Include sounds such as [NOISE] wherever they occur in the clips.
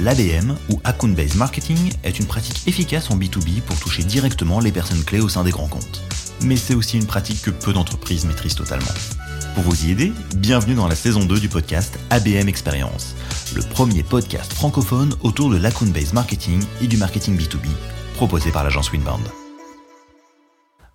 L'ABM, ou Account Based Marketing, est une pratique efficace en B2B pour toucher directement les personnes clés au sein des grands comptes. Mais c'est aussi une pratique que peu d'entreprises maîtrisent totalement. Pour vous y aider, bienvenue dans la saison 2 du podcast ABM Experience, le premier podcast francophone autour de l'account based marketing et du marketing B2B, proposé par l'agence Winbound.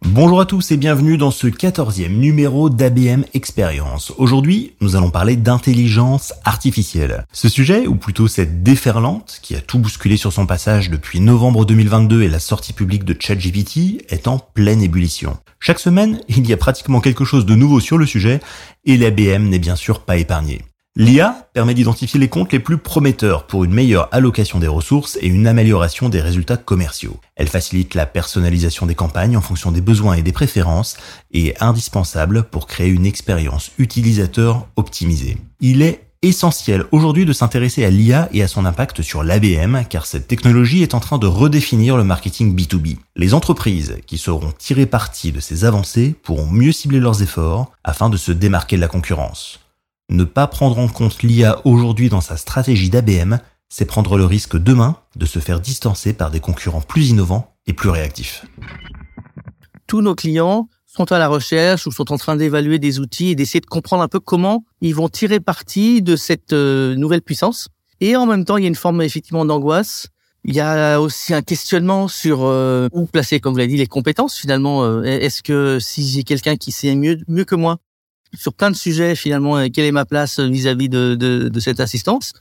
Bonjour à tous et bienvenue dans ce quatorzième numéro d'ABM Experience. Aujourd'hui, nous allons parler d'intelligence artificielle. Ce sujet, ou plutôt cette déferlante, qui a tout bousculé sur son passage depuis novembre 2022 et la sortie publique de ChatGPT, est en pleine ébullition. Chaque semaine, il y a pratiquement quelque chose de nouveau sur le sujet, et l'ABM n'est bien sûr pas épargné. L'IA permet d'identifier les comptes les plus prometteurs pour une meilleure allocation des ressources et une amélioration des résultats commerciaux. Elle facilite la personnalisation des campagnes en fonction des besoins et des préférences et est indispensable pour créer une expérience utilisateur optimisée. Il est essentiel aujourd'hui de s'intéresser à l'IA et à son impact sur l'ABM car cette technologie est en train de redéfinir le marketing B2B. Les entreprises qui sauront tirer parti de ces avancées pourront mieux cibler leurs efforts afin de se démarquer de la concurrence. Ne pas prendre en compte l'IA aujourd'hui dans sa stratégie d'ABM, c'est prendre le risque demain de se faire distancer par des concurrents plus innovants et plus réactifs. Tous nos clients sont à la recherche ou sont en train d'évaluer des outils et d'essayer de comprendre un peu comment ils vont tirer parti de cette euh, nouvelle puissance. Et en même temps, il y a une forme effectivement d'angoisse. Il y a aussi un questionnement sur euh, où placer, comme vous l'avez dit, les compétences finalement. Euh, est-ce que si j'ai quelqu'un qui sait mieux, mieux que moi sur plein de sujets finalement. Quelle est ma place vis-à-vis de, de, cette assistance?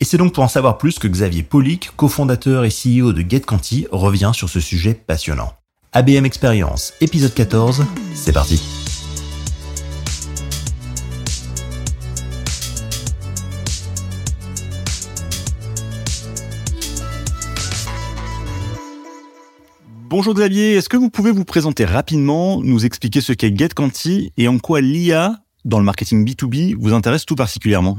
Et c'est donc pour en savoir plus que Xavier Polic, cofondateur et CEO de GetCanti, revient sur ce sujet passionnant. ABM Experience, épisode 14, c'est parti. Bonjour Xavier, est-ce que vous pouvez vous présenter rapidement, nous expliquer ce qu'est GetCanti et en quoi l'IA dans le marketing B2B vous intéresse tout particulièrement?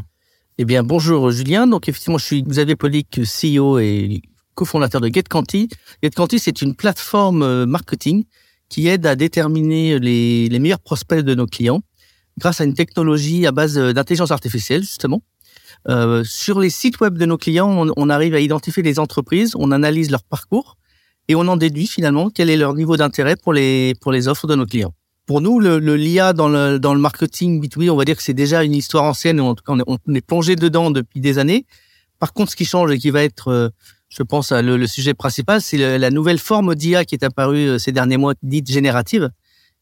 Eh bien, bonjour Julien. Donc, effectivement, je suis Xavier Polic, CEO et cofondateur de GetCanti. GetCanti, c'est une plateforme euh, marketing qui aide à déterminer les, meilleurs prospects de nos clients grâce à une technologie à base euh, d'intelligence artificielle, justement. Euh, sur les sites web de nos clients, on, arrive à identifier les entreprises, on analyse leur parcours et on en déduit finalement quel est leur niveau d'intérêt pour les, pour les offres de nos clients. Pour nous, le, le l'IA dans le, dans le marketing B2B, on va dire que c'est déjà une histoire ancienne, en tout cas on est, plongé dedans depuis des années. Par contre, ce qui change et qui va être, euh, je pense, le, le sujet principal, c'est la nouvelle forme d'IA qui est apparue euh, ces derniers mois, dite générative,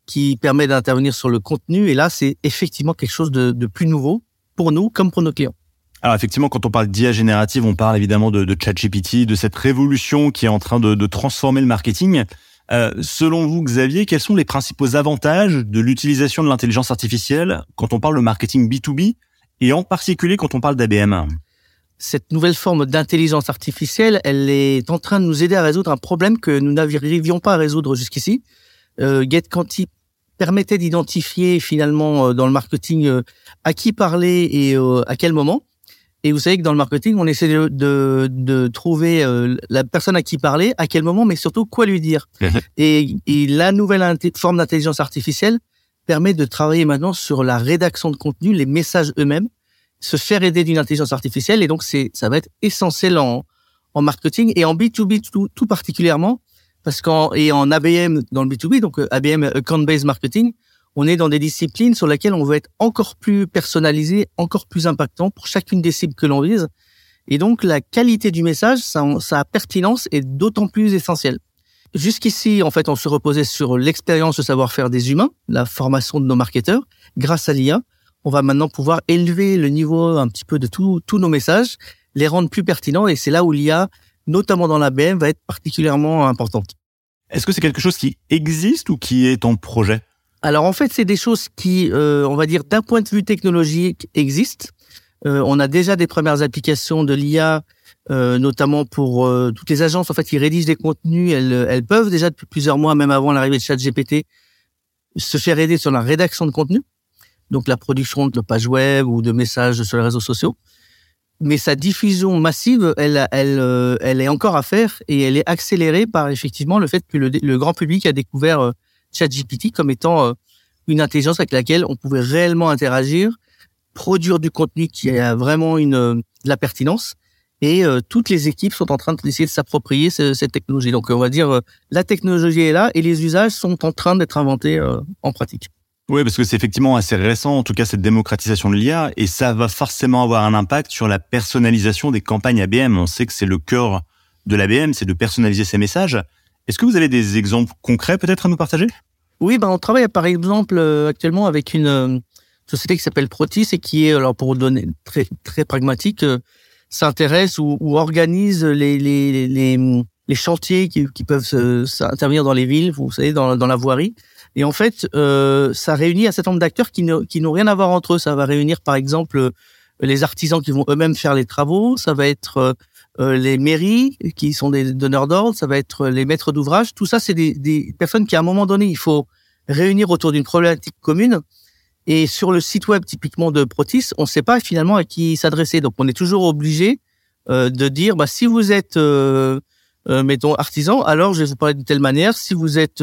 qui permet d'intervenir sur le contenu. Et là, c'est effectivement quelque chose de, de plus nouveau pour nous comme pour nos clients. Alors effectivement, quand on parle d'IA générative, on parle évidemment de, de ChatGPT, de cette révolution qui est en train de, de transformer le marketing. Euh, selon vous, Xavier, quels sont les principaux avantages de l'utilisation de l'intelligence artificielle quand on parle de marketing B2B et en particulier quand on parle d'ABM Cette nouvelle forme d'intelligence artificielle, elle est en train de nous aider à résoudre un problème que nous n'arrivions pas à résoudre jusqu'ici. Euh, permettait d'identifier finalement euh, dans le marketing euh, à qui parler et à quel moment. Et vous savez que dans le marketing, on essaie de, de, de trouver euh, la personne à qui parler, à quel moment, mais surtout quoi lui dire. [LAUGHS] et, et, la nouvelle forme d'intelligence artificielle permet de travailler maintenant sur la rédaction de contenu, les messages eux-mêmes, se faire aider d'une intelligence artificielle. Et donc, c'est ça va être essentiel en, en marketing et en B2B tout, tout particulièrement, parce qu'en et en ABM dans le B2B, donc euh, ABM Account Based Marketing, on est dans des disciplines sur lesquelles on veut être encore plus personnalisé, encore plus impactant pour chacune des cibles que l'on vise. Et donc, la qualité du message, sa, pertinence est d'autant plus essentielle. Jusqu'ici, en fait, on se reposait sur l'expérience, le savoir-faire des humains, la formation de nos marketeurs. Grâce à l'IA, on va maintenant pouvoir élever le niveau un petit peu de tous nos messages, les rendre plus pertinents. Et c'est là où l'IA, notamment dans la BM, va être particulièrement importante. Est-ce que c'est quelque chose qui existe ou qui est en projet? Alors en fait, c'est des choses qui, euh, on va dire, d'un point de vue technologique, existent. Euh, on a déjà des premières applications de l'IA, euh, notamment pour toutes les agences en fait qui rédigent des contenus. Elles, elles peuvent déjà depuis plusieurs mois, même avant l'arrivée de ChatGPT, se faire aider sur la rédaction de contenu, donc la production de pages web ou de messages sur les réseaux sociaux. Mais sa diffusion massive, elle, elle, elle est encore à faire et elle est accélérée par effectivement le fait que le, le grand public a découvert ChatGPT comme étant euh, une intelligence avec laquelle on pouvait réellement interagir produire du contenu qui a vraiment une de la pertinence. Et toutes les équipes sont en train d'essayer de s'approprier cette technologie. Donc, on va dire, la technologie est là et les usages sont en train d'être inventés en pratique. Oui, parce que c'est effectivement assez récent, en tout cas cette démocratisation de l'IA, et ça va forcément avoir un impact sur la personnalisation des campagnes ABM. On sait que c'est le cœur de l'ABM, c'est de personnaliser ses messages. Est-ce que vous avez des exemples concrets peut-être à nous partager? Oui, ben on travaille par exemple euh, actuellement avec une euh, société qui s'appelle Protis et qui est, alors pour donner très très pragmatique, euh, s'intéresse ou, organise les les, les, les chantiers qui, qui peuvent s'intervenir dans les villes, vous savez, dans, dans la voirie. Et en fait, euh, ça réunit un certain nombre d'acteurs qui, qui n'ont rien à voir entre eux. Ça va réunir, par exemple, euh, les artisans qui vont eux-mêmes faire les travaux. Ça va être euh, euh, les mairies qui sont des donneurs d'ordre. Ça va être les maîtres d'ouvrage. Tout ça, c'est des, des, personnes qui, à un moment donné, il faut réunir autour d'une problématique commune. Et sur le site web typiquement de Protis, on ne sait pas finalement à qui s'adresser. Donc, on est toujours obligé euh, de dire, bah, si vous êtes, mettons, artisan, alors je vais vous parler de telle manière. Si vous êtes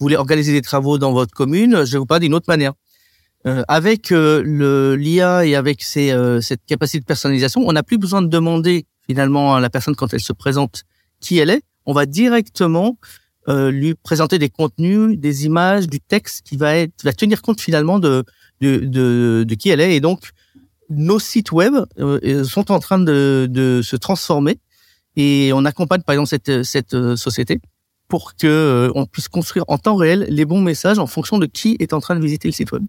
vous voulez organiser des travaux dans votre commune, je vais vous parler d'une autre manière. Euh, avec euh, l'IA et avec ces, euh, cette capacité de personnalisation, on n'a plus besoin de demander finalement à la personne quand elle se présente qui elle est. On va directement euh, lui présenter des contenus, des images, du texte qui va être va tenir compte finalement de de, de, de qui elle est. Et donc nos sites web sont en train de, de se transformer et on accompagne par exemple cette, cette société pour que euh, on puisse construire en temps réel les bons messages en fonction de qui est en train de visiter le site web.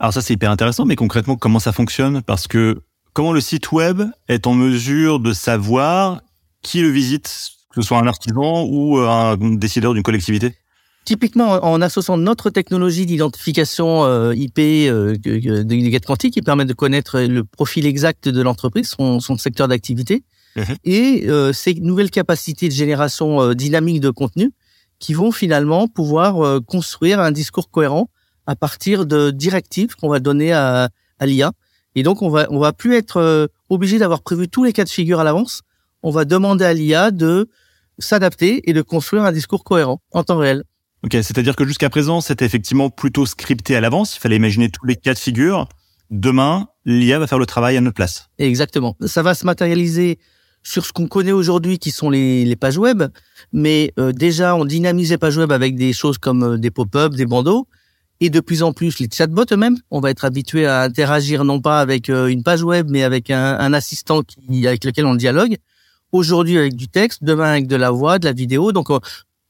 Alors ça c'est hyper intéressant, mais concrètement comment ça fonctionne? Parce que comment le site web est en mesure de savoir qui le visite, que ce soit un artisan ou euh, un décideur d'une collectivité? Typiquement, en associant notre technologie d'identification euh, IP euh, de GetQuanti qui permet de connaître le profil exact de l'entreprise, son, son secteur d'activité, Mhm. et euh, ces nouvelles capacités de génération euh, dynamique de contenu qui vont finalement pouvoir euh, construire un discours cohérent à partir de directives qu'on va donner à, à l'IA. Et donc, on va, on va plus être obligé d'avoir prévu tous les cas de figure à l'avance. On va demander à l'IA de s'adapter et de construire un discours cohérent en temps réel. Ok, c'est-à-dire que jusqu'à présent, c'était effectivement plutôt scripté à l'avance. Il fallait imaginer tous les cas de figure. Demain, l'IA va faire le travail à notre place. Exactement. Ça va se matérialiser sur ce qu'on connaît aujourd'hui qui sont les, les, pages web, mais euh, déjà on dynamise les pages web avec des choses comme euh, des pop-up, des bandeaux, et de plus en plus les chatbots eux-mêmes. On va être habitué à interagir non pas avec euh, une page web, mais avec un, un, assistant qui, avec lequel on dialogue. Aujourd'hui avec du texte, demain avec de la voix, de la vidéo. Donc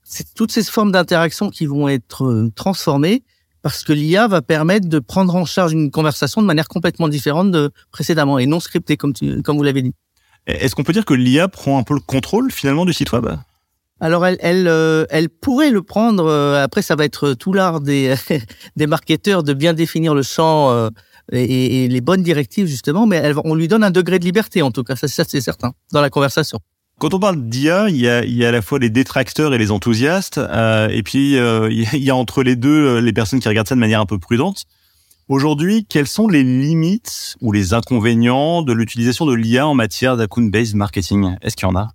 c'est toutes ces formes d'interaction qui vont être transformées parce que l'IA va permettre de prendre en charge une conversation de manière complètement différente de précédemment et non scriptée comme, tu, comme vous l'avez dit. Est-ce qu'on peut dire que l'IA prend un peu le contrôle finalement du site web? Alors elle, elle, euh, elle pourrait le prendre. Euh, après, ça va être tout l'art des [LAUGHS] des marketeurs de bien définir le champ euh, et, et, les bonnes directives justement. Mais elle, on lui donne un degré de liberté en tout cas. Ça, ça c'est certain dans la conversation. Quand on parle d'IA, il y a, il y a à la fois les détracteurs et les enthousiastes, et puis [LAUGHS] il y a entre les deux les personnes qui regardent ça de manière un peu prudente. Aujourd'hui, quelles sont les limites ou les inconvénients de l'utilisation de l'IA en matière d'account-based marketing? Est-ce qu'il y en a?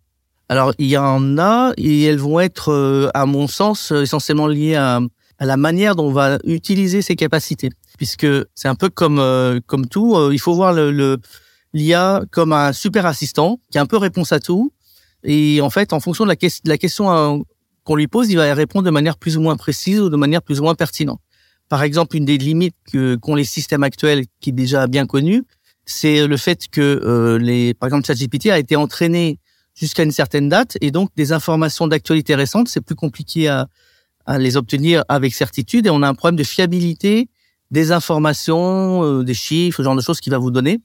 Alors, il y en a et elles vont être, euh, à mon sens, euh, essentiellement liées à, la manière dont on va utiliser ces capacités. Puisque c'est un peu comme, euh, comme tout, il faut voir le, l'IA comme un super assistant qui a un peu réponse à tout. Et en fait, en fonction de la, de la question qu'on lui pose, il va répondre de manière plus ou moins précise ou de manière plus ou moins pertinente. Par exemple, une des limites que qu'ont les systèmes actuels, qui est déjà bien connue, c'est le fait que euh, les, par exemple, ChatGPT a été entraîné jusqu'à une certaine date, et donc des informations d'actualité récentes, c'est plus compliqué à, à les obtenir avec certitude, et on a un problème de fiabilité des informations, euh, des chiffres, ce genre de choses qu'il va vous donner.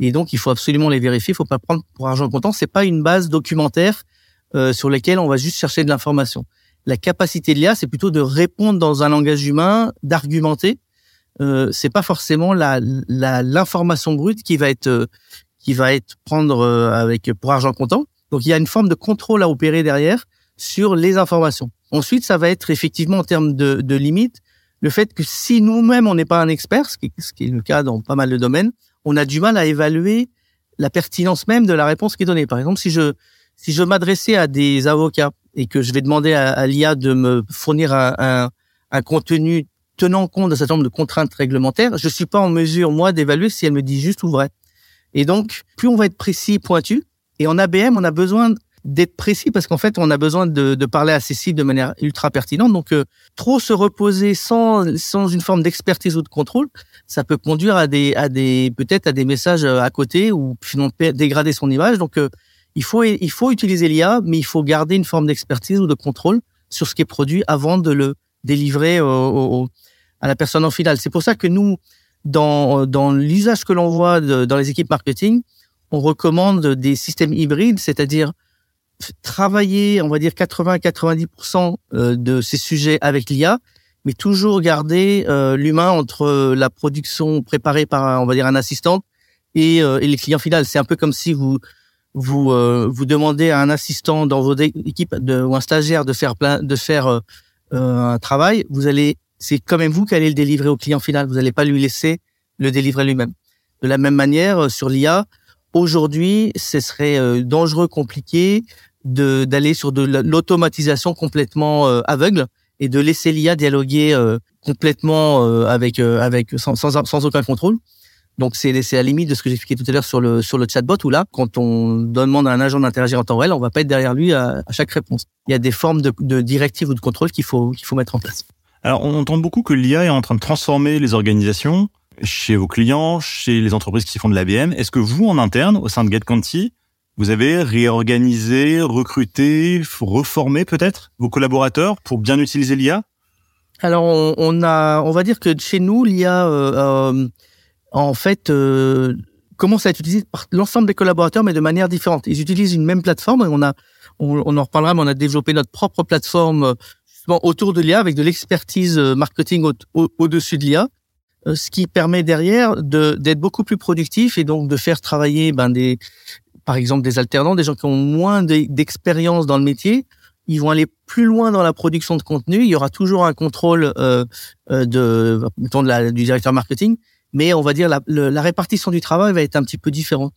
Et donc, il faut absolument les vérifier. Il faut pas prendre pour argent comptant. C'est pas une base documentaire euh, sur laquelle on va juste chercher de l'information la capacité de l'IA, c'est plutôt de répondre dans un langage humain, d'argumenter. Euh, c'est pas forcément la l'information brute qui va être euh, qui va être prendre euh, avec pour argent comptant. Donc il y a une forme de contrôle à opérer derrière sur les informations. Ensuite, ça va être effectivement en termes de, limites le fait que si nous-mêmes on n'est pas un expert, ce qui, ce qui, est le cas dans pas mal de domaines, on a du mal à évaluer la pertinence même de la réponse qui est donnée. Par exemple, si je si je m'adressais à des avocats et que je vais demander à, l'IA de me fournir un, un, un, contenu tenant compte d'un certain nombre de contraintes réglementaires, je suis pas en mesure moi d'évaluer si elle me dit juste ou vrai. Et donc, plus on va être précis, pointu, et en ABM, on a besoin d'être précis parce qu'en fait, on a besoin de, de, parler à ces cibles de manière ultra pertinente. Donc, euh, trop se reposer sans, sans une forme d'expertise ou de contrôle, ça peut conduire à des, à des peut-être à des messages euh, à côté ou finalement dégrader son image. Donc, euh, il faut, il faut utiliser l'IA, mais il faut garder une forme d'expertise ou de contrôle sur ce qui est produit avant de le délivrer au, à la personne en finale. C'est pour ça que nous, dans, dans l'usage que l'on voit dans les équipes marketing, on recommande des systèmes hybrides, c'est-à-dire travailler, on va dire 80-90% euh, de ces sujets avec l'IA, mais toujours garder euh, l'humain entre la production préparée par, on va dire, un assistant et, et les clients finaux. C'est un peu comme si vous vous euh, vous demandez à un assistant dans votre équipe de, ou un stagiaire de faire plein, de faire un travail, vous allez, c'est quand même vous qui allez le délivrer au client final. Vous n'allez pas lui laisser le délivrer lui-même. De la même manière, sur l'IA, aujourd'hui, ce serait dangereux, compliqué de d'aller sur de l'automatisation complètement euh, aveugle et de laisser l'IA dialoguer euh, complètement euh, avec avec sans, sans, sans aucun contrôle. Donc c'est c'est à la limite de ce que j'expliquais tout à l'heure sur le sur le chatbot où là quand on demande à un agent d'interagir en temps réel, on va pas être derrière lui à, à chaque réponse. Il y a des formes de, de directives ou de contrôle qu'il faut qu'il faut mettre en place. Alors on entend beaucoup que l'IA est en train de transformer les organisations chez vos clients, chez les entreprises qui font de l'ABM. Est-ce que vous en interne au sein de GetConti vous avez réorganisé, recruté, reformé peut-être vos collaborateurs pour bien utiliser l'IA Alors on, a, on va dire que chez nous l'IA, euh, euh, en fait, euh, commence à être utilisée par l'ensemble des collaborateurs, mais de manière différente. Ils utilisent une même plateforme. Et on a, on, en reparlera, mais on a développé notre propre plateforme justement autour de l'IA avec de l'expertise marketing au-dessus de l'IA ce qui permet derrière d'être beaucoup plus productif et donc de faire travailler ben, des, par exemple des alternants, des gens qui ont moins d'expérience dans le métier, ils vont aller plus loin dans la production de contenu. Il y aura toujours un contrôle euh, euh de, de la, du directeur marketing, mais on va dire la, la, répartition du travail va être un petit peu différente.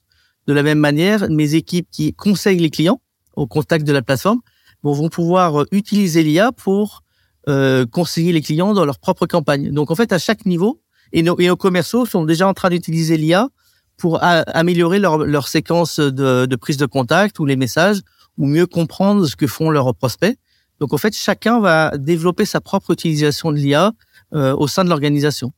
De la même manière, mes équipes qui conseillent les clients au contact de la plateforme vont pouvoir euh, utiliser l'IA pour euh, conseiller les clients dans leur propre campagne. Donc en fait, à chaque niveau, et nos, commerciaux sont déjà en train d'utiliser l'IA pour améliorer leur, séquence de, de, prise de contact ou les messages ou mieux comprendre ce que font leurs prospects. Donc en fait, chacun va développer sa propre utilisation de l'IA euh, au sein de l'organisation.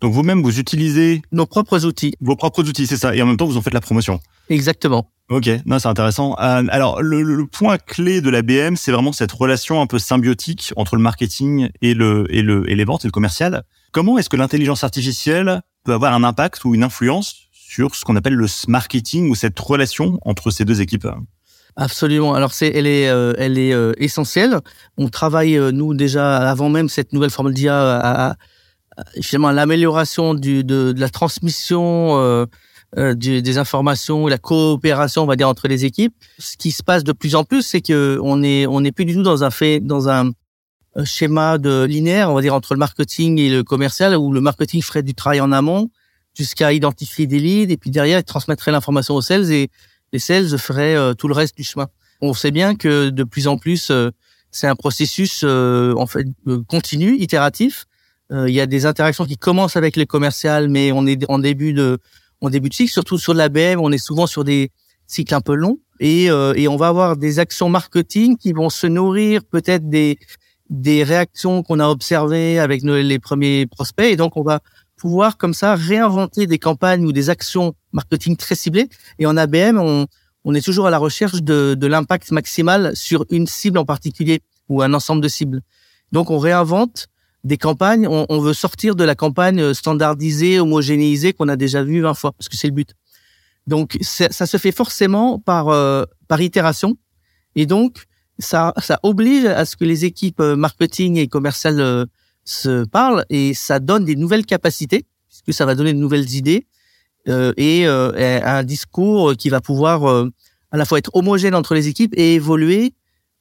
Donc vous-même, vous utilisez nos propres outils. Vos propres outils, c'est ça. Et en même temps, vous en faites la promotion. Exactement. Ok, non, c'est intéressant. Euh, alors, le, le, point clé de la BM, c'est vraiment cette relation un peu symbiotique entre le marketing et le et le et les ventes et le commercial. Comment est-ce que l'intelligence artificielle peut avoir un impact ou une influence sur ce qu'on appelle le marketing ou cette relation entre ces deux équipes? Absolument. Alors c'est, elle est, euh, elle est euh, essentielle. On travaille euh, nous déjà avant même cette nouvelle forme d'IA à, à, finalement l'amélioration du, de, de, la transmission du, des informations, la coopération, on va dire entre les équipes. Ce qui se passe de plus en plus, c'est que on est, on n'est plus du tout dans un fait, dans un schéma de linéaire, on va dire entre le marketing et le commercial, où le marketing ferait du travail en amont jusqu'à identifier des leads et puis derrière ils transmettraient l'information aux sales et les sales feraient euh, tout le reste du chemin. On sait bien que de plus en plus euh, c'est un processus euh, en fait continu, itératif. Il y a des interactions qui commencent avec les commerciales, mais on est en début de en début de cycle, surtout sur l'ABM, on est souvent sur des cycles un peu longs et, et on va avoir des actions marketing qui vont se nourrir peut-être des des réactions qu'on a observées avec nos, les premiers prospects et donc on va pouvoir comme ça réinventer des campagnes ou des actions marketing très ciblées. Et en ABM, on, on est toujours à la recherche de, de l'impact maximal sur une cible en particulier ou un ensemble de cibles. Donc on réinvente des campagnes, on, on veut sortir de la campagne standardisée, homogénéisée qu'on a déjà vue 20 fois, parce que c'est le but. Donc ça se fait forcément par euh, par itération, et donc ça ça oblige à ce que les équipes euh, marketing et commerciales euh, se parlent et ça donne des nouvelles capacités, puisque ça va donner de nouvelles idées euh, et, euh, un discours qui va pouvoir à la fois être homogène entre les équipes et évoluer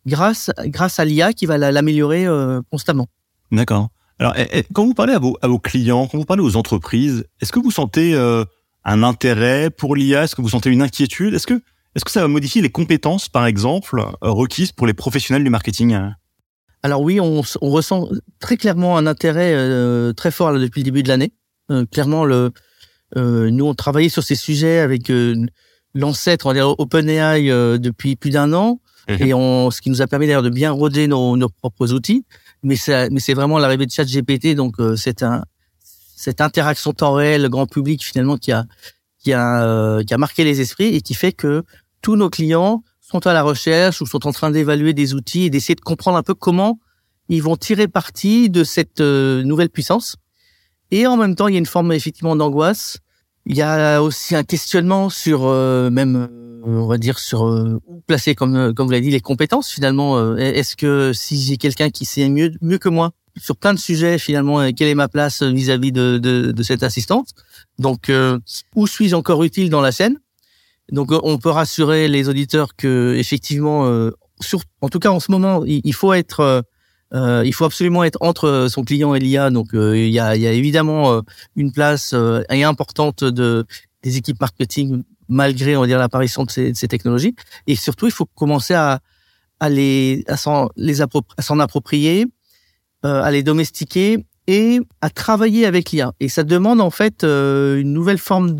grâce grâce à l'IA qui va l'améliorer constamment. D'accord. Alors, eh, eh, quand vous parlez à vos, à vos clients, quand vous parlez aux entreprises, est-ce que vous sentez euh, un intérêt pour l'IA Est-ce que vous sentez une inquiétude? Est-ce que est-ce que ça va modifier les compétences, par exemple, requises pour les professionnels du marketing? Alors oui, on, on, ressent très clairement un intérêt euh, très fort là, depuis le début de l'année. Euh, clairement, le, euh, nous on travaillait sur ces sujets avec l'ancêtre, on va dire OpenAI depuis plus d'un an, mhm. et on, ce qui nous a permis d'ailleurs de bien roder nos, nos propres outils. Mais c'est mais c'est vraiment l'arrivée de ChatGPT, donc c'est un cette interaction temps réel grand public finalement qui a qui a qui a marqué les esprits et qui fait que tous nos clients sont à la recherche ou sont en train d'évaluer des outils et d'essayer de comprendre un peu comment ils vont tirer parti de cette euh, nouvelle puissance. Et en même temps, il y a une forme effectivement d'angoisse. Il y a aussi un questionnement sur euh, même, euh, on va dire, sur où placer, comme comme vous l'avez dit, les compétences. Finalement, est-ce que si j'ai quelqu'un qui sait mieux mieux que moi sur plein de sujets, finalement, quelle est ma place vis-à-vis de, de, de cette assistante? Donc, où suis-je encore utile dans la scène? Donc on peut rassurer les auditeurs que effectivement, euh, sur, en tout cas en ce moment, il, faut être, euh, euh, il faut absolument être entre son client et l'IA. Donc il y a, il y a évidemment une place importante de des équipes marketing malgré on va dire l'apparition de ces, technologies. Et surtout, il faut commencer à, les s'en approprier, à les domestiquer et à travailler avec l'IA. Et ça demande en fait une nouvelle forme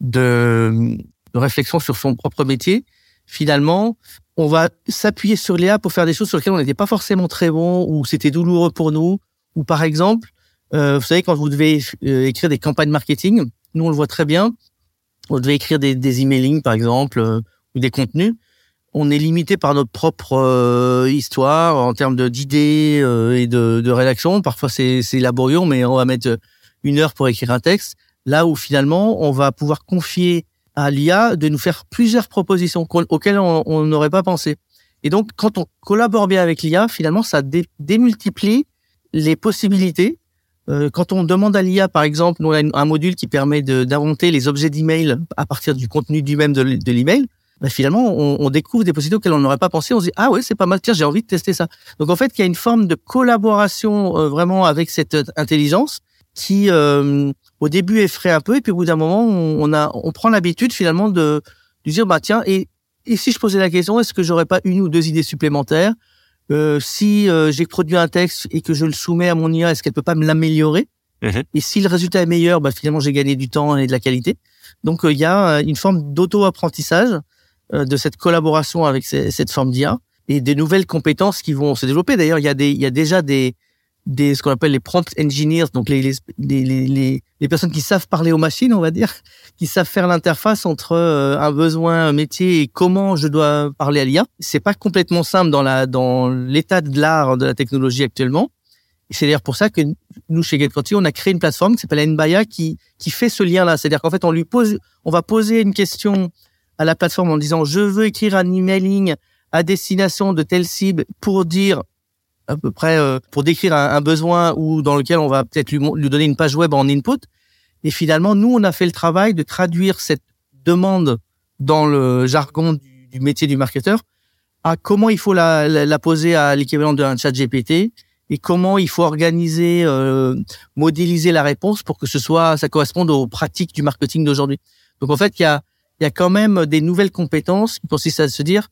de réflexion sur son propre métier, finalement, on va s'appuyer sur l'IA pour faire des choses sur lesquelles on n'était pas forcément très bon ou c'était douloureux pour nous. Ou par exemple, euh, vous savez, quand vous devez euh, écrire des campagnes marketing, nous on le voit très bien, vous devez écrire des, des emailing par exemple euh, ou des contenus. On est limité par notre propre histoire en termes d'idées et de, de, rédaction. Parfois c'est laborieux, mais on va mettre une heure pour écrire un texte. Là où finalement on va pouvoir confier à l'IA de nous faire plusieurs propositions auxquelles on n'aurait pas pensé. Et donc, quand on collabore bien avec l'IA, finalement, ça démultiplie les possibilités. Euh, quand on demande à l'IA, par exemple, nous on a un module qui permet d'inventer les objets d'email à partir du contenu du même de, l'email. Ben finalement, on, découvre des possibilités auxquelles on n'aurait pas pensé. On se dit ah ouais, c'est pas mal. Tiens, j'ai envie de tester ça. Donc en fait, il y a une forme de collaboration euh, vraiment avec cette intelligence qui euh, au début effraie un peu et puis au bout d'un moment on, a on prend l'habitude finalement de, de dire bah tiens et, et si je posais la question est-ce que j'aurais pas une ou deux idées supplémentaires? Euh, si euh, j'ai produit un texte et que je le soumets à mon IA est-ce qu'elle peut pas me l'améliorer? Mhm. et si le résultat est meilleur bah finalement j'ai gagné du temps et de la qualité. Donc il y a une forme d'auto apprentissage de cette collaboration avec cette forme d'IA et des nouvelles compétences qui vont se développer. D'ailleurs il y a des il y a déjà des des ce qu'on appelle les prompt engineers, donc les les, les, les, personnes qui savent parler aux machines, on va dire, [LAUGHS] qui savent faire l'interface entre euh, un besoin un métier et comment je dois parler à l'IA. C'est pas complètement simple dans la dans l'état de l'art de la technologie actuellement. C'est d'ailleurs pour ça que nous chez GetQuanti, on a créé une plateforme qui s'appelle Nbaya qui qui fait ce lien là, c'est-à-dire qu'en fait on lui pose on va poser une question à la plateforme en disant je veux écrire un emailing à destination de telle cible pour dire à peu près euh, pour décrire un, besoin ou dans lequel on va peut-être lui, lui, donner une page web en input. Et finalement, nous, on a fait le travail de traduire cette demande dans le jargon du, du métier du marketeur à comment il faut la, la, poser à l'équivalent d'un chat GPT et comment il faut organiser, euh, modéliser la réponse pour que ce soit, ça corresponde aux pratiques du marketing d'aujourd'hui. Donc en fait, il y a, il y a quand même des nouvelles compétences qui consistent à se dire,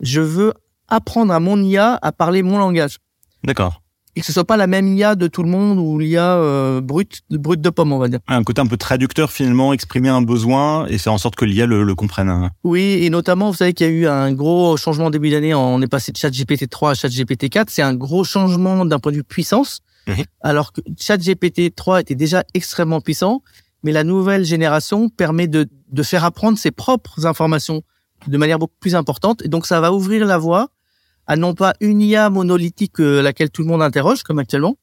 je veux apprendre à mon IA à parler mon langage. D'accord. Et que ce soit pas la même IA de tout le monde ou l'IA euh, brute, brute de pomme, on va dire. Un côté un peu traducteur finalement, exprimer un besoin et faire en sorte que l'IA le, le comprenne. Oui, et notamment, vous savez qu'il y a eu un gros changement début d'année. On est passé de ChatGPT 3 à ChatGPT 4. C'est un gros changement d'un point de vue puissance. Mhm. Alors que ChatGPT 3 était déjà extrêmement puissant, mais la nouvelle génération permet de, de faire apprendre ses propres informations de manière beaucoup plus importante. Et donc, ça va ouvrir la voie à non pas une IA monolithique euh, laquelle tout le monde interroge comme actuellement,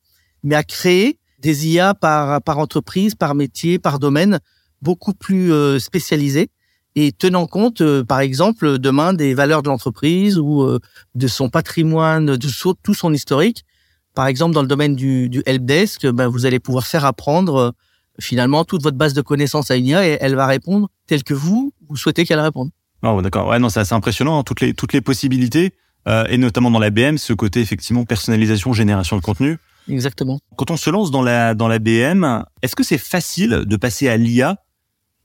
mais à créer des IA par par entreprise, par métier, par domaine beaucoup plus euh, spécialisés et tenant compte, euh, par exemple, demain des valeurs de l'entreprise ou de son patrimoine, de tout son historique. Par exemple, dans le domaine du, du helpdesk, ben, vous allez pouvoir faire apprendre finalement toute votre base de connaissances à une IA et elle va répondre telle que vous vous souhaitez qu'elle réponde. Oh, d'accord. Ouais, non, c'est assez impressionnant hein, toutes les toutes les possibilités. Euh, et notamment dans la BM, ce côté effectivement personnalisation, génération de contenu. Exactement. Quand on se lance dans la dans la BM, est-ce que c'est facile de passer à l'IA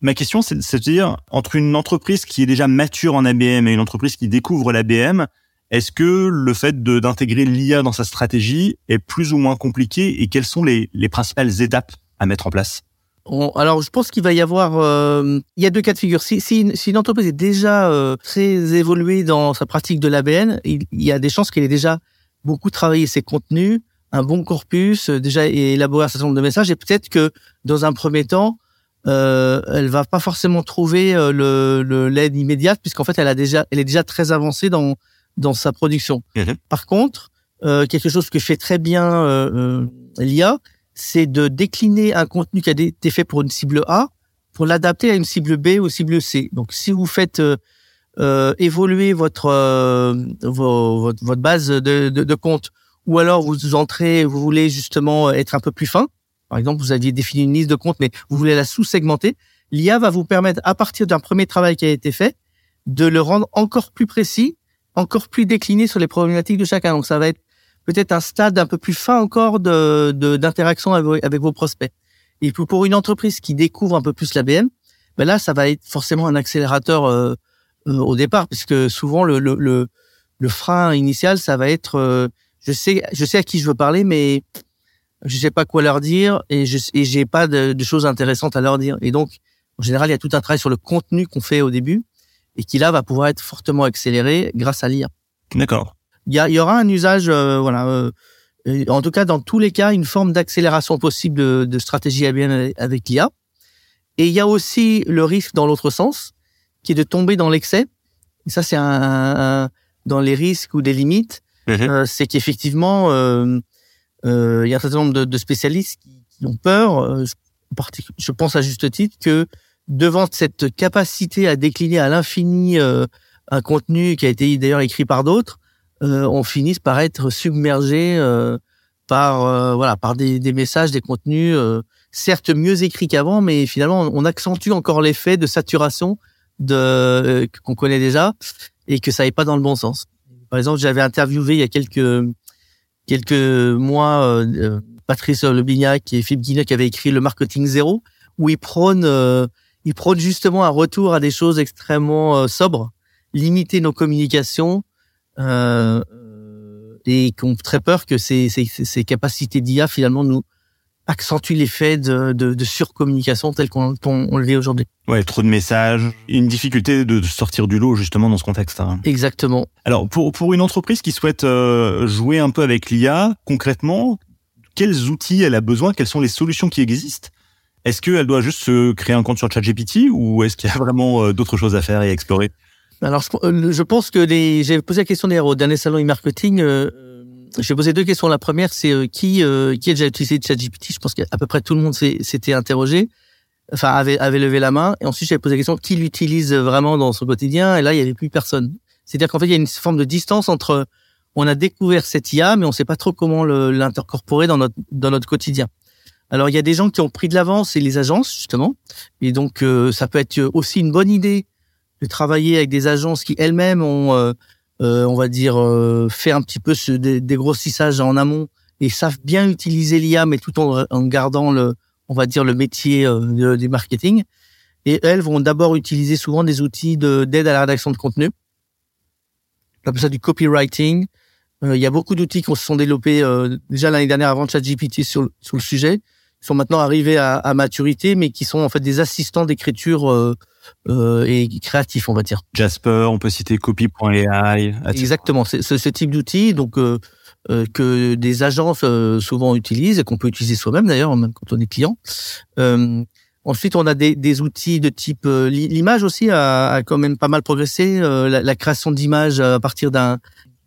Ma question, c'est de se dire entre une entreprise qui est déjà mature en ABM et une entreprise qui découvre l'ABM, Est-ce que le fait d'intégrer l'IA dans sa stratégie est plus ou moins compliqué? Et quelles sont les, les principales étapes à mettre en place? Alors, je pense qu'il va y avoir, euh, il y a deux cas de figure. Si, si, si une entreprise est déjà euh, très évoluée dans sa pratique de l'ABN, il, y a des chances qu'elle ait déjà beaucoup travaillé ses contenus, un bon corpus, euh, déjà élaboré un certain nombre de messages, et peut-être que dans un premier temps, euh, elle va pas forcément trouver le l'aide immédiate, puisqu'en fait, elle a déjà, elle est déjà très avancée dans dans sa production. Mhm. Par contre, quelque chose que fait très bien l'IA, c'est de décliner un contenu qui a été fait pour une cible A pour l'adapter à une cible B ou cible C. Donc, si vous faites euh, euh évoluer votre, euh, votre, votre base de, de, de, compte, ou alors vous entrez, vous voulez justement être un peu plus fin. Par exemple, vous aviez défini une liste de comptes, mais vous voulez la sous-segmenter. L'IA va vous permettre, à partir d'un premier travail qui a été fait, de le rendre encore plus précis, encore plus décliné sur les problématiques de chacun. Donc, ça va être peut-être un stade un peu plus fin encore de d'interaction avec, vos prospects. Et pour une entreprise qui découvre un peu plus l'ABM, ben là, ça va être forcément un accélérateur euh, euh, au départ, puisque souvent le, le, le, le, frein initial, ça va être, euh, je sais, je sais à qui je veux parler, mais je sais pas quoi leur dire et je j'ai pas de, de, choses intéressantes à leur dire. Et donc, en général, il y a tout un travail sur le contenu qu'on fait au début et qui là va pouvoir être fortement accéléré grâce à l'IA. D'accord il y, aura un usage, euh, voilà. Euh, en tout cas, dans tous les cas, une forme d'accélération possible de, de stratégie ABN avec l'IA. Et il y a aussi le risque dans l'autre sens, qui est de tomber dans l'excès. Et ça, c'est un, dans les risques ou des limites. Mhm. Euh, c'est qu'effectivement, euh, il y a un certain nombre de, de spécialistes qui, qui, ont peur. Je, je, pense à juste titre que devant cette capacité à décliner à l'infini un contenu qui a été d'ailleurs écrit par d'autres, euh, on finisse par être submergé euh, par euh, voilà par des, des, messages, des contenus certes mieux écrits qu'avant, mais finalement on accentue encore l'effet de saturation de qu'on connaît déjà et que ça n'est pas dans le bon sens. Par exemple, j'avais interviewé il y a quelques quelques mois Patrice Lebignac et Philippe Guignac qui avaient écrit le marketing zéro où ils prônent ils prônent justement un retour à des choses extrêmement sobres, limiter nos communications, euh, et qui ont très peur que ces, ces, ces capacités d'IA finalement nous accentuent l'effet de, de, de, surcommunication tel qu'on on, le vit aujourd'hui. Ouais, trop de messages, une difficulté de sortir du lot justement dans ce contexte. Hein. Exactement. Alors pour pour une entreprise qui souhaite euh, jouer un peu avec l'IA, concrètement, quels outils elle a besoin? Quelles sont les solutions qui existent? Est-ce qu'elle doit juste se créer un compte sur ChatGPT ou est-ce qu'il y a vraiment euh, d'autres choses à faire et à explorer? Alors, euh, je pense que les. J'ai posé la question d'ailleurs au dernier salon e-marketing. Euh, j'ai posé deux questions. La première, c'est euh, qui euh, qui a déjà utilisé ChatGPT? Je pense qu'à peu près tout le monde s'était interrogé, enfin avait avait levé la main. Et ensuite, j'avais posé la question qui l'utilise vraiment dans son quotidien? Et là, il y avait plus personne. C'est-à-dire qu'en fait, il y a une forme de distance entre on a découvert cette IA, mais on ne sait pas trop comment l'intercorporer dans notre dans notre quotidien. Alors, il y a des gens qui ont pris de l'avance, et les agences justement. Et donc, ça peut être aussi une bonne idée de travailler avec des agences qui elles-mêmes ont, euh, euh, on va dire, euh, fait un petit peu ce dégrossissage en amont et savent bien utiliser l'IA, mais tout en, en, gardant le, on va dire, le métier du marketing. Et elles vont d'abord utiliser souvent des outils d'aide à la rédaction de contenu. On appelle ça du copywriting. Il y a beaucoup d'outils qui se sont développés déjà l'année dernière avant ChatGPT sur, sur le sujet, qui sont maintenant arrivés à, à, maturité, mais qui sont en fait des assistants d'écriture euh, et créatif, on va dire. Jasper, on peut citer copy.ai. Exactement, c'est ce type d'outil donc euh, euh, que des agences souvent utilisent et qu'on peut utiliser soi-même d'ailleurs, même quand on est client. Ensuite, on a des, des, outils de type l'image aussi a, a, quand même pas mal progressé. la, la, création d'images à partir d'un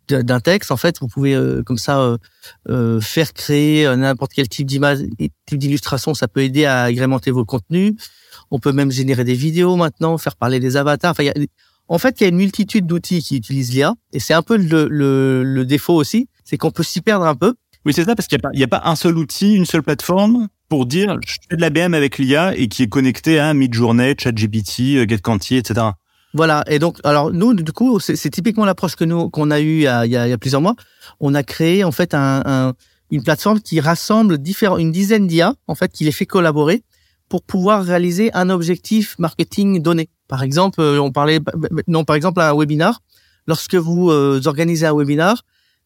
d'un texte, en fait, vous pouvez comme ça faire créer n'importe quel type d'image, type d'illustration. Ça peut aider à agrémenter vos contenus. On peut même générer des vidéos maintenant, faire parler des avatars. Enfin, en fait, il y a une multitude d'outils qui utilisent l'IA, et c'est un peu le, le, le défaut aussi, c'est qu'on peut s'y perdre un peu. Oui, c'est ça, parce qu'il n'y a, a, pas un seul outil, une seule plateforme pour dire je fais de la BM avec l'IA et qui est connecté à Midjourney, ChatGPT, euh, GetQuanti, etc. Voilà. Et donc, alors nous, du coup, c'est typiquement l'approche que nous qu'on a eue il y a, il y a, plusieurs mois. On a créé en fait un, un, une plateforme qui rassemble différents, une dizaine d'IA en fait, qui les fait collaborer pour pouvoir réaliser un objectif marketing donné. Par exemple, euh, on parlait non par exemple un webinar. lorsque vous organisez un webinar,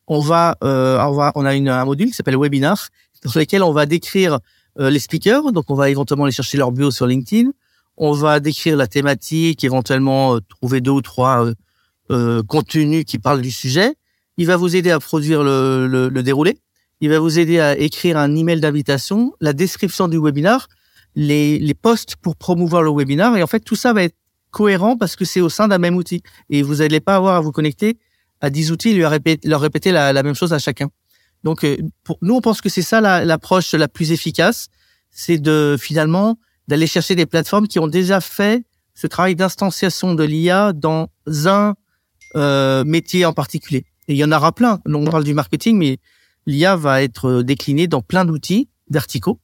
on va, on va, on a une, un module qui s'appelle webinar, dans lequel on va décrire les speakers. Donc, on va éventuellement aller chercher leur bio sur LinkedIn. On va décrire la thématique, éventuellement trouver deux ou trois contenus qui parlent du sujet. Il va vous aider à produire le, le, le déroulé. Il va vous aider à écrire un email d'invitation, la description du webinar, les, les pour promouvoir le webinar. Et en fait, tout ça va être cohérent parce que c'est au sein d'un même outil. Et vous n'allez pas avoir à vous connecter à 10 outils et leur répéter, la, même chose à chacun. Donc, euh, pour nous, on pense que c'est ça l'approche la, plus efficace. C'est de finalement d'aller chercher des plateformes qui ont déjà fait ce travail d'instanciation de l'IA dans un euh, métier en particulier. Et il y en aura plein. On parle du marketing, mais l'IA va être déclinée dans plein d'outils verticaux.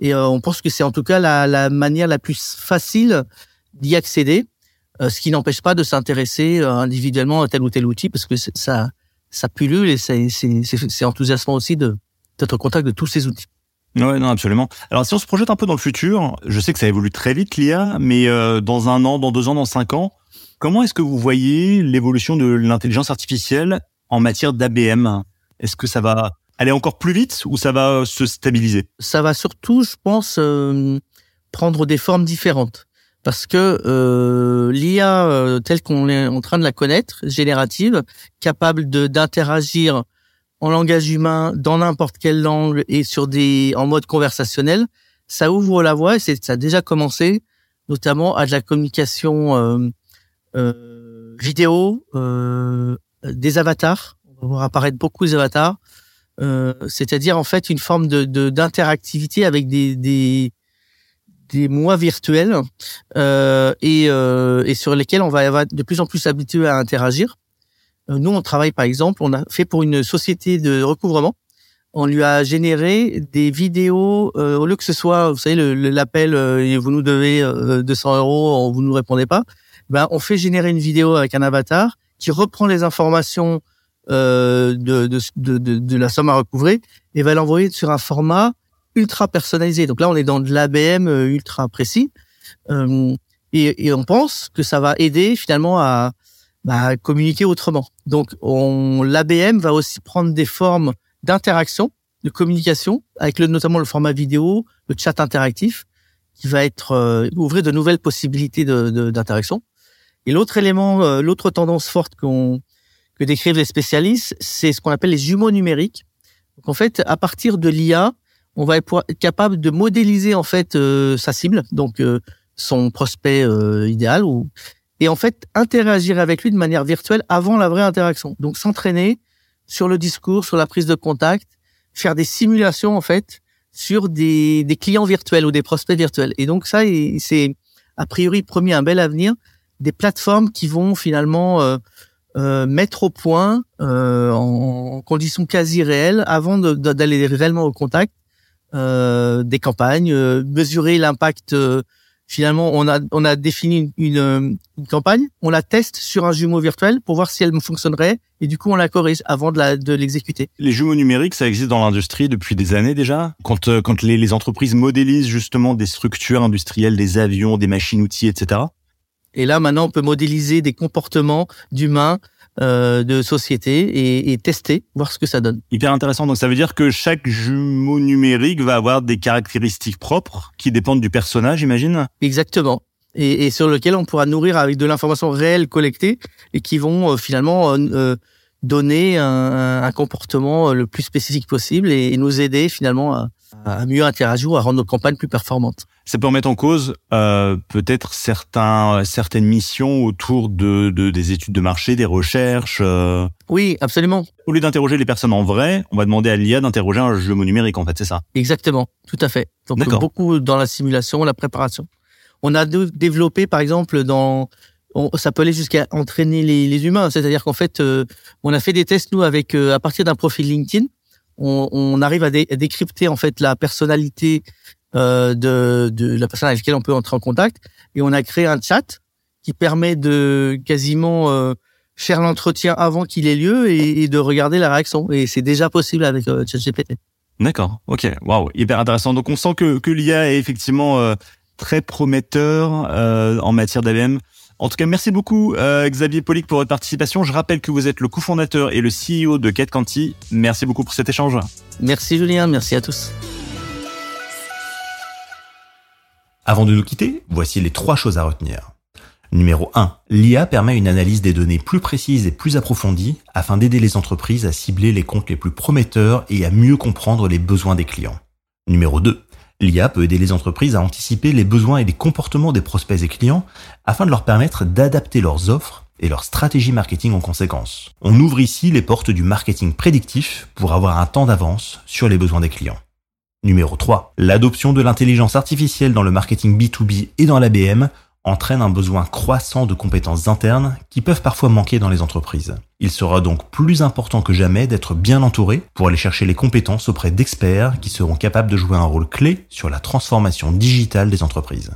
Et euh, on pense que c'est en tout cas la, la, manière la plus facile d'y accéder, euh, ce qui n'empêche pas de s'intéresser euh, individuellement à tel ou tel outil, parce que ça, ça pullule et c'est enthousiasmant aussi d'être en contact de tous ces outils. Ouais, non, absolument. Alors, si on se projette un peu dans le futur, je sais que ça évolue très vite l'IA, mais dans un an, dans deux ans, dans cinq ans, comment est-ce que vous voyez l'évolution de l'intelligence artificielle en matière d'ABM Est-ce que ça va aller encore plus vite ou ça va se stabiliser? Ça va surtout, je pense, euh, prendre des formes différentes. Parce que euh, l'IA euh, telle qu'on est en train de la connaître, générative, capable d'interagir en langage humain dans n'importe quelle langue et sur des en mode conversationnel, ça ouvre la voie et ça a déjà commencé, notamment à de la communication euh, vidéo, des avatars. On va voir apparaître beaucoup des avatars euh, c'est-à-dire en fait une forme de d'interactivité avec des, des des mois virtuels euh, et, euh, et sur lesquels on va de plus en plus habitué à interagir. Euh, nous, on travaille par exemple, on a fait pour une société de recouvrement, on lui a généré des vidéos euh, au lieu que ce soit, vous savez, l'appel euh, vous nous devez 200 euros, vous nous répondez pas. Ben, on fait générer une vidéo avec un avatar qui reprend les informations euh, de, de, de, de, la somme à recouvrer et va l'envoyer sur un format ultra personnalisé. Donc là, on est dans de l'ABM euh, ultra précis. Euh, et, et, on pense que ça va aider finalement à, bah, communiquer autrement. Donc on l'ABM va aussi prendre des formes d'interaction, de communication, avec le, notamment le format vidéo, le chat interactif, qui va être euh, ouvrir de nouvelles possibilités d'interaction. De, et l'autre élément, l'autre tendance forte qu'on que décrivent les spécialistes, c'est ce qu'on appelle les jumeaux numériques. Donc en fait, à partir de l'IA, on va être capable de modéliser en fait euh, sa cible, donc euh, son prospect euh, idéal, ou et en fait interagir avec lui de manière virtuelle avant la vraie interaction. Donc s'entraîner sur le discours, sur la prise de contact, faire des simulations en fait sur des, des clients virtuels ou des prospects virtuels. Et donc ça, c'est a priori promis un bel avenir, des plateformes qui vont finalement euh, mettre au point euh, en conditions quasi réelles avant d'aller réellement au contact euh, des campagnes, euh, mesurer l'impact. Euh, finalement, on a on a défini une, une, campagne, on la teste sur un jumeau virtuel pour voir si elle fonctionnerait et du coup on la corrige avant de l'exécuter. De les jumeaux numériques, ça existe dans l'industrie depuis des années déjà. Quand quand les, les entreprises modélisent justement des structures industrielles, des avions, des machines-outils, etc. Et là, maintenant, on peut modéliser des comportements d'humains, euh, de société et, et, tester, voir ce que ça donne. Hyper intéressant. Donc, ça veut dire que chaque jumeau numérique va avoir des caractéristiques propres qui dépendent du personnage, j'imagine? Exactement. Et, et, sur lequel on pourra nourrir avec de l'information réelle collectée et qui vont euh, finalement euh, donner un, un, comportement le plus spécifique possible et, et nous aider finalement à, à mieux interagir ou à rendre nos campagnes plus performantes ça peut remettre en cause euh, peut-être certains certaines missions autour de, de, des études de marché, des recherches. Euh. Oui, absolument. Au lieu d'interroger les personnes en vrai, on va demander à l'IA d'interroger un jeu numérique en fait, c'est ça Exactement, tout à fait. Donc beaucoup dans la simulation, la préparation. On a développé par exemple dans on, ça peut aller jusqu'à entraîner les, les humains, c'est-à-dire qu'en fait, euh, on a fait des tests nous avec à partir d'un profil LinkedIn, on, on arrive à, à, décrypter en fait la personnalité euh, de, de la personne avec laquelle on peut entrer en contact. Et on a créé un chat qui permet de quasiment euh, faire l'entretien avant qu'il ait lieu et, et, de regarder la réaction. Et c'est déjà possible avec euh, ChatGPT. D'accord. Ok. Waouh. Hyper intéressant. Donc on sent que, que l'IA est effectivement euh, très prometteur euh, en matière d'ABM. En tout cas, merci beaucoup euh, Xavier Polic pour votre participation. Je rappelle que vous êtes le cofondateur et le CEO de GetCanti. Merci beaucoup pour cet échange. Merci Julien, merci à tous. Avant de nous quitter, voici les trois choses à retenir. Numéro 1. L'IA permet une analyse des données plus précise et plus approfondie afin d'aider les entreprises à cibler les comptes les plus prometteurs et à mieux comprendre les besoins des clients. Numéro 2. L'IA peut aider les entreprises à anticiper les besoins et les comportements des prospects et clients afin de leur permettre d'adapter leurs offres et leur stratégie marketing en conséquence. On ouvre ici les portes du marketing prédictif pour avoir un temps d'avance sur les besoins des clients. Numéro 3. L'adoption de l'intelligence artificielle dans le marketing B2B et dans l'ABM entraîne un besoin croissant de compétences internes qui peuvent parfois manquer dans les entreprises. Il sera donc plus important que jamais d'être bien entouré pour aller chercher les compétences auprès d'experts qui seront capables de jouer un rôle clé sur la transformation digitale des entreprises.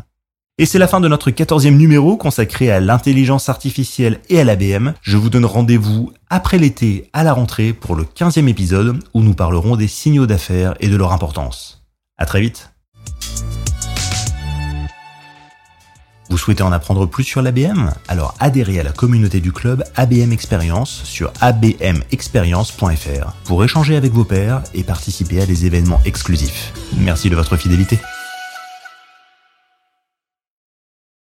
Et c'est la fin de notre quatorzième numéro consacré à l'intelligence artificielle et à l'ABM. Je vous donne rendez-vous après l'été à la rentrée pour le quinzième épisode où nous parlerons des signaux d'affaires et de leur importance. À très vite! Vous souhaitez en apprendre plus sur l'ABM Alors adhérez à la communauté du club ABM Experience sur abmexperience.fr pour échanger avec vos pairs et participer à des événements exclusifs. Merci de votre fidélité.